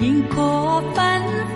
因果分。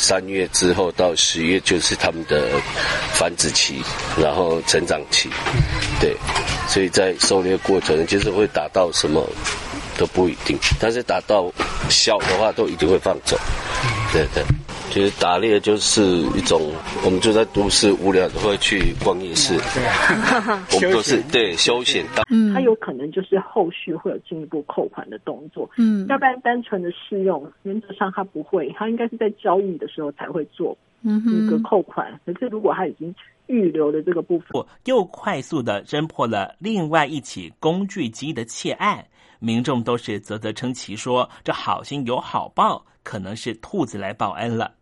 三月之后到十月就是他们的繁殖期，然后成长期，对，所以在狩猎过程就是会打到什么都不一定，但是打到小的话都一定会放走，对对。其实打猎就是一种，我们就在都市无聊的会去逛夜市，我们都是对休闲。嗯，他有可能就是后续会有进一步扣款的动作，嗯，要不然单纯的试用，原则上他不会，他应该是在交易的时候才会做一个扣款。可是如果他已经预留的这个部分，又快速的侦破了另外一起工具机的窃案，民众都是啧啧称奇，说这好心有好报，可能是兔子来报恩了。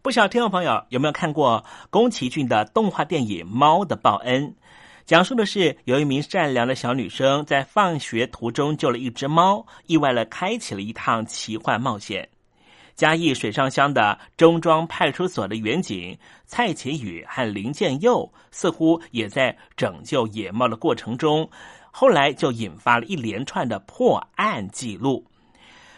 不晓听众朋友有没有看过宫崎骏的动画电影《猫的报恩》？讲述的是有一名善良的小女生在放学途中救了一只猫，意外了开启了一趟奇幻冒险。嘉义水上乡的中庄派出所的员警蔡启宇和林建佑，似乎也在拯救野猫的过程中，后来就引发了一连串的破案记录。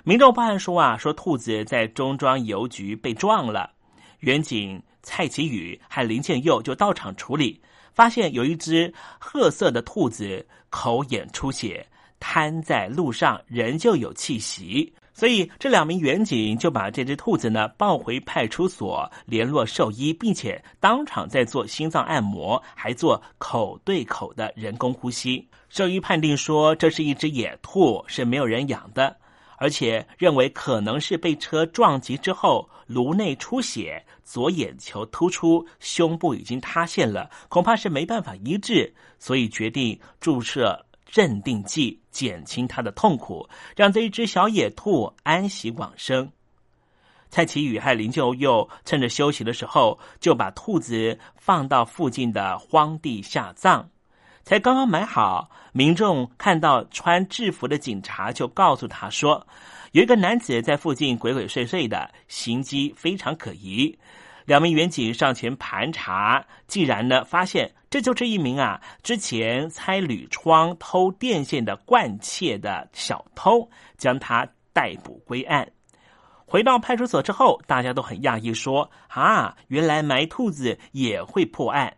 民众报案说啊，说兔子在中庄邮局被撞了。远警蔡启宇和林建佑就到场处理，发现有一只褐色的兔子口眼出血，瘫在路上，仍旧有气息。所以这两名远警就把这只兔子呢抱回派出所，联络兽医，并且当场在做心脏按摩，还做口对口的人工呼吸。兽医判定说，这是一只野兔，是没有人养的。而且认为可能是被车撞击之后颅内出血，左眼球突出，胸部已经塌陷了，恐怕是没办法医治，所以决定注射镇定剂，减轻他的痛苦，让这一只小野兔安息往生。蔡奇宇和林秀佑趁着休息的时候，就把兔子放到附近的荒地下葬。才刚刚买好，民众看到穿制服的警察，就告诉他说，有一个男子在附近鬼鬼祟祟的，行迹非常可疑。两名员警上前盘查，竟然呢发现这就是一名啊之前拆铝窗偷电线的惯窃的小偷，将他逮捕归案。回到派出所之后，大家都很讶异，说：“啊，原来埋兔子也会破案。”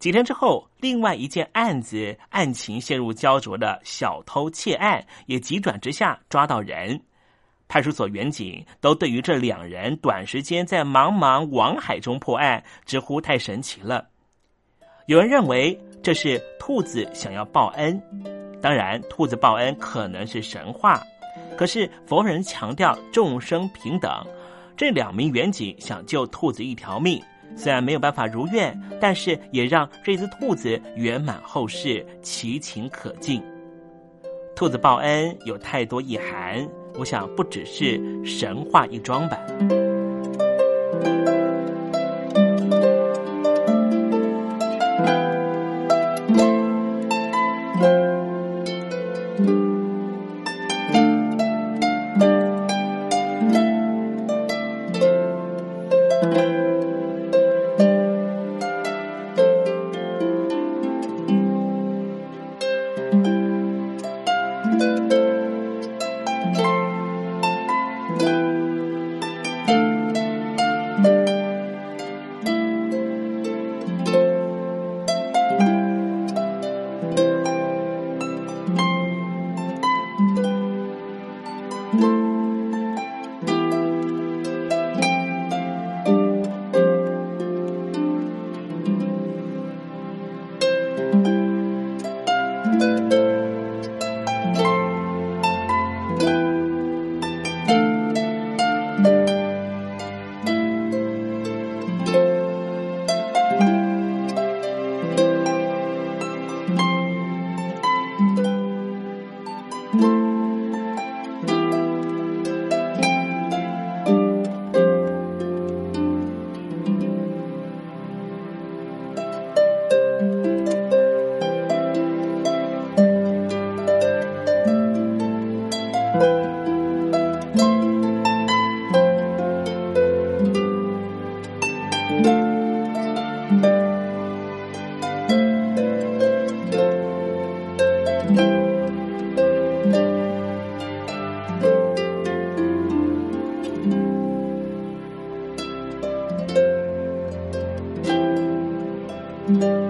几天之后，另外一件案子案情陷入焦灼的小偷窃案也急转直下，抓到人。派出所员警都对于这两人短时间在茫茫网海中破案，直呼太神奇了。有人认为这是兔子想要报恩，当然，兔子报恩可能是神话。可是佛人强调众生平等，这两名远景想救兔子一条命，虽然没有办法如愿，但是也让这只兔子圆满后事，其情可敬。兔子报恩有太多意涵，我想不只是神话一桩吧。这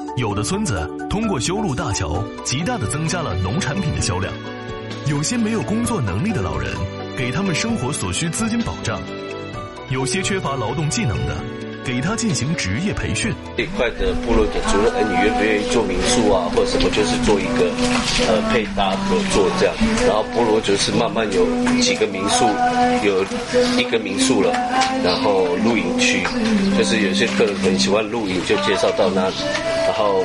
有的村子通过修路大桥，极大的增加了农产品的销量。有些没有工作能力的老人，给他们生活所需资金保障；有些缺乏劳动技能的。给他进行职业培训。这块的部落的主任，你愿不愿意做民宿啊，或者什么，就是做一个呃配搭合作这样。然后部落就是慢慢有几个民宿，有一个民宿了，然后露营区，就是有些客人很喜欢露营，就介绍到那里。然后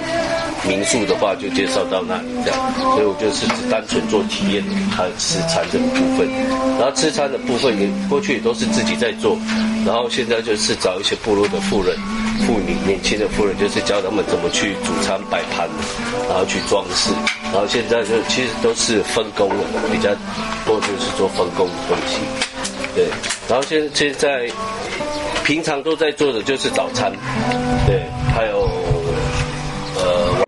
民宿的话就介绍到那里这样。所以我就是只单纯做体验，还有吃餐这个部分。然后吃餐的部分也过去也都是自己在做。然后现在就是找一些部落的妇人、妇女、年轻的妇人，就是教他们怎么去煮餐摆盘，然后去装饰。然后现在就其实都是分工了，比较多就是做分工的东西。对，然后现现在平常都在做的就是早餐，对，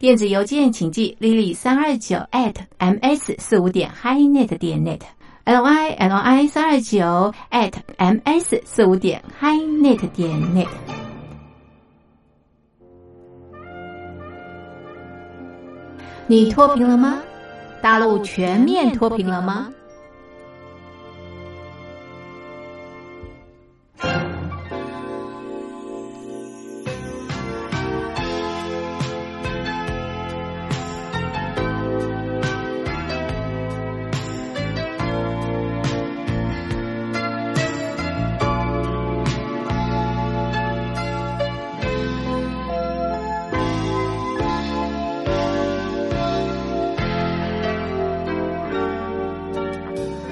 电子邮件请寄 lily 三二九 at ms 四五点 hi net 点 net，l y l i 三二九 at ms 四五点 hi net 点 net。你脱贫了吗？大陆全面脱贫了吗？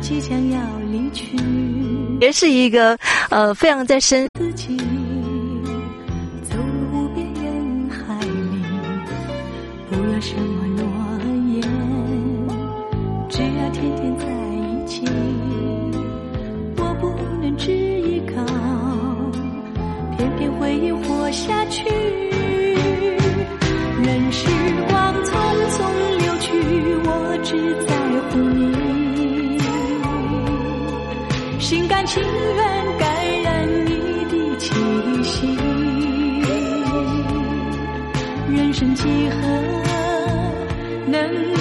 即将要离去。也是一个呃非常在身几何能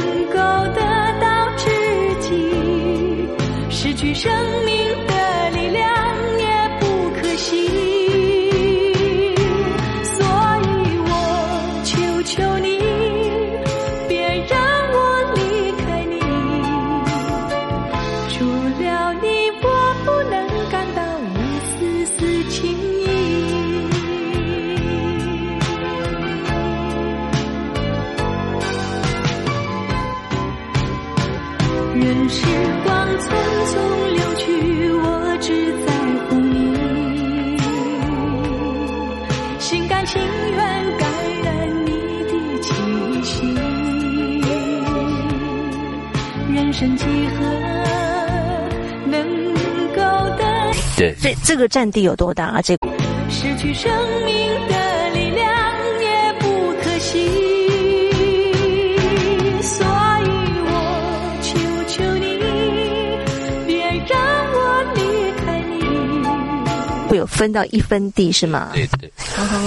生几何能够得？对，这这个占地有多大啊？这失去生命的力量也不可惜，所以我求求你，别让我离开你。会有分到一分地是吗？对对。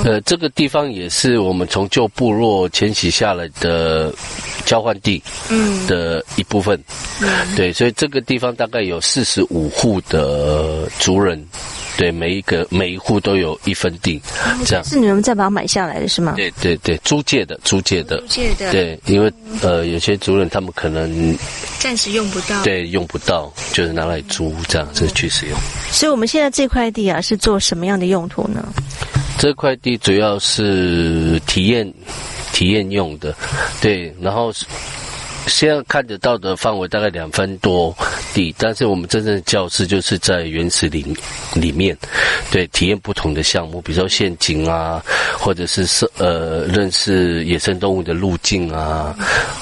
呃，这个地方也是我们从旧部落迁徙下来的交换地，嗯，的一部分，嗯，对，所以这个地方大概有四十五户的族人，对，每一个每一户都有一分地，这样。是你们再把它买下来的是吗？对对对，租借的，租借的，租借的，对，因为呃，有些族人他们可能暂时用不到，对，用不到，就是拿来租这样子去使用。所以我们现在这块地啊，是做什么样的用途呢？这块地主要是体验、体验用的，对，然后现在看得到的范围大概两分多地，但是我们真正的教室就是在原始林里面，对，体验不同的项目，比如说陷阱啊，或者是是呃认识野生动物的路径啊，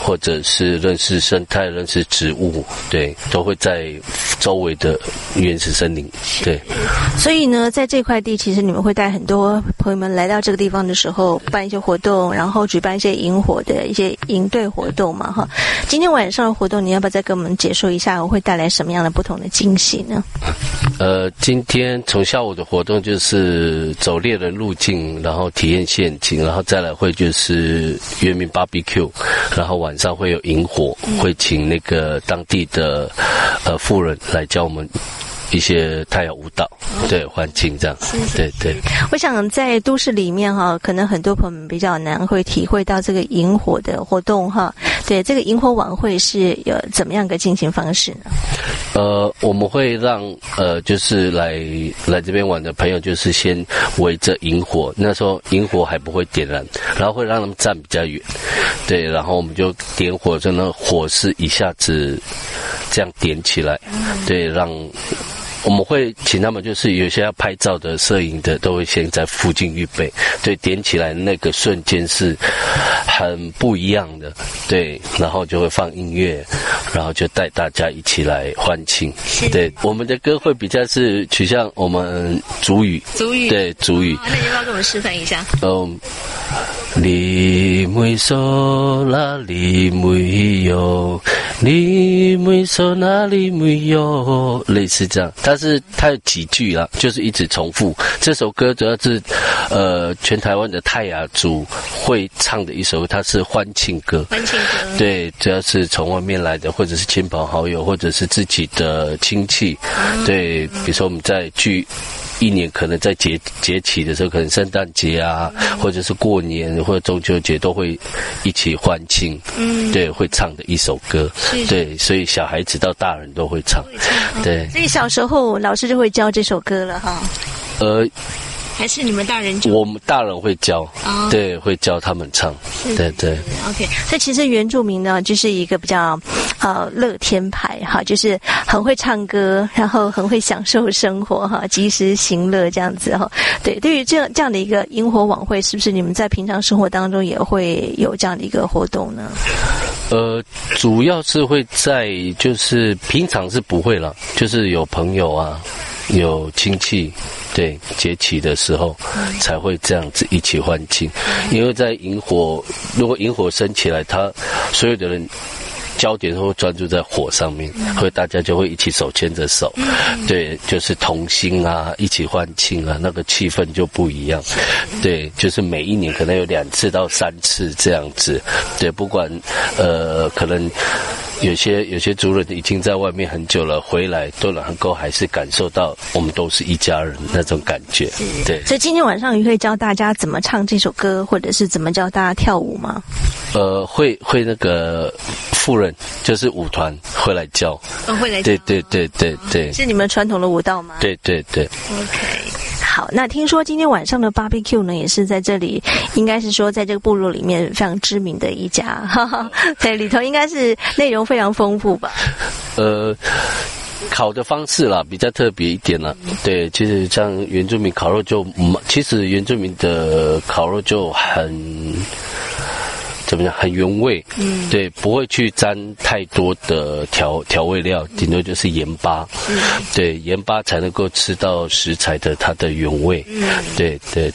或者是认识生态、认识植物，对，都会在周围的原始森林，对。所以呢，在这块地，其实你们会带很多朋友们来到这个地方的时候，办一些活动，然后举办一些萤火的一些营队活动嘛，哈。今天晚上的活动，你要不要再跟我们解说一下？我会带来什么样的不同的惊喜呢？呃，今天从下午的活动就是走猎人路径，然后体验陷阱，然后再来会就是原名 BBQ，然后晚上会有萤火，会请那个当地的呃富人来教我们。一些太阳舞蹈，对环境这样，对对。我想在都市里面哈，可能很多朋友们比较难会体会到这个萤火的活动哈。对，这个萤火晚会是有怎么样个进行方式呢？呃，我们会让呃，就是来来这边玩的朋友，就是先围着萤火，那时候萤火还不会点燃，然后会让他们站比较远，对，然后我们就点火，就那火势一下子这样点起来，对，让。我们会请他们，就是有些要拍照的、摄影的，都会先在附近预备。对，点起来那个瞬间是很不一样的。对，然后就会放音乐，然后就带大家一起来欢庆。对，我们的歌会比较是取向我们主语。主语。对，主语。那你要不要给我们示范一下？嗯。你没说哪里没有？你没说哪里没有？类似这样，但是它有几句啦，就是一直重复。这首歌主要是，呃，全台湾的泰雅族会唱的一首，它是欢庆歌。欢庆歌。对，主要是从外面来的，或者是亲朋好友，或者是自己的亲戚。对，比如说我们在聚。一年可能在节节气的时候，可能圣诞节啊，或者是过年或者中秋节，都会一起欢庆。嗯，对，会唱的一首歌。对，所以小孩子到大人都会唱。对，所以小时候老师就会教这首歌了哈。呃。还是你们大人教？我们大人会教，对，会教他们唱，对对。OK，所以其实原住民呢，就是一个比较呃乐天派哈，就是很会唱歌，然后很会享受生活哈，及时行乐这样子哈。对，对于这样这样的一个萤火晚会，是不是你们在平常生活当中也会有这样的一个活动呢？呃，主要是会在就是平常是不会了，就是有朋友啊。有亲戚，对节气的时候才会这样子一起欢庆，因为在萤火，如果萤火升起来，他所有的人焦点都会专注在火上面，会大家就会一起手牵着手，对，就是同心啊，一起欢庆啊，那个气氛就不一样，对，就是每一年可能有两次到三次这样子，对，不管呃可能。有些有些族人已经在外面很久了，回来都能够还是感受到我们都是一家人那种感觉。对，所以今天晚上你可以教大家怎么唱这首歌，或者是怎么教大家跳舞吗？呃，会会那个妇人就是舞团会来教，会来对对对对对，是你们传统的舞蹈吗？对对对。OK。好，那听说今天晚上的 barbecue 呢，也是在这里，应该是说在这个部落里面非常知名的一家，哈 哈对，里头应该是内容非常丰富吧？呃，烤的方式啦，比较特别一点啦。对，其实像原住民烤肉就，其实原住民的烤肉就很。怎么样，很原味。嗯，对，不会去沾太多的调调味料，顶多就是盐巴。嗯，对，盐巴才能够吃到食材的它的原味。嗯，对对。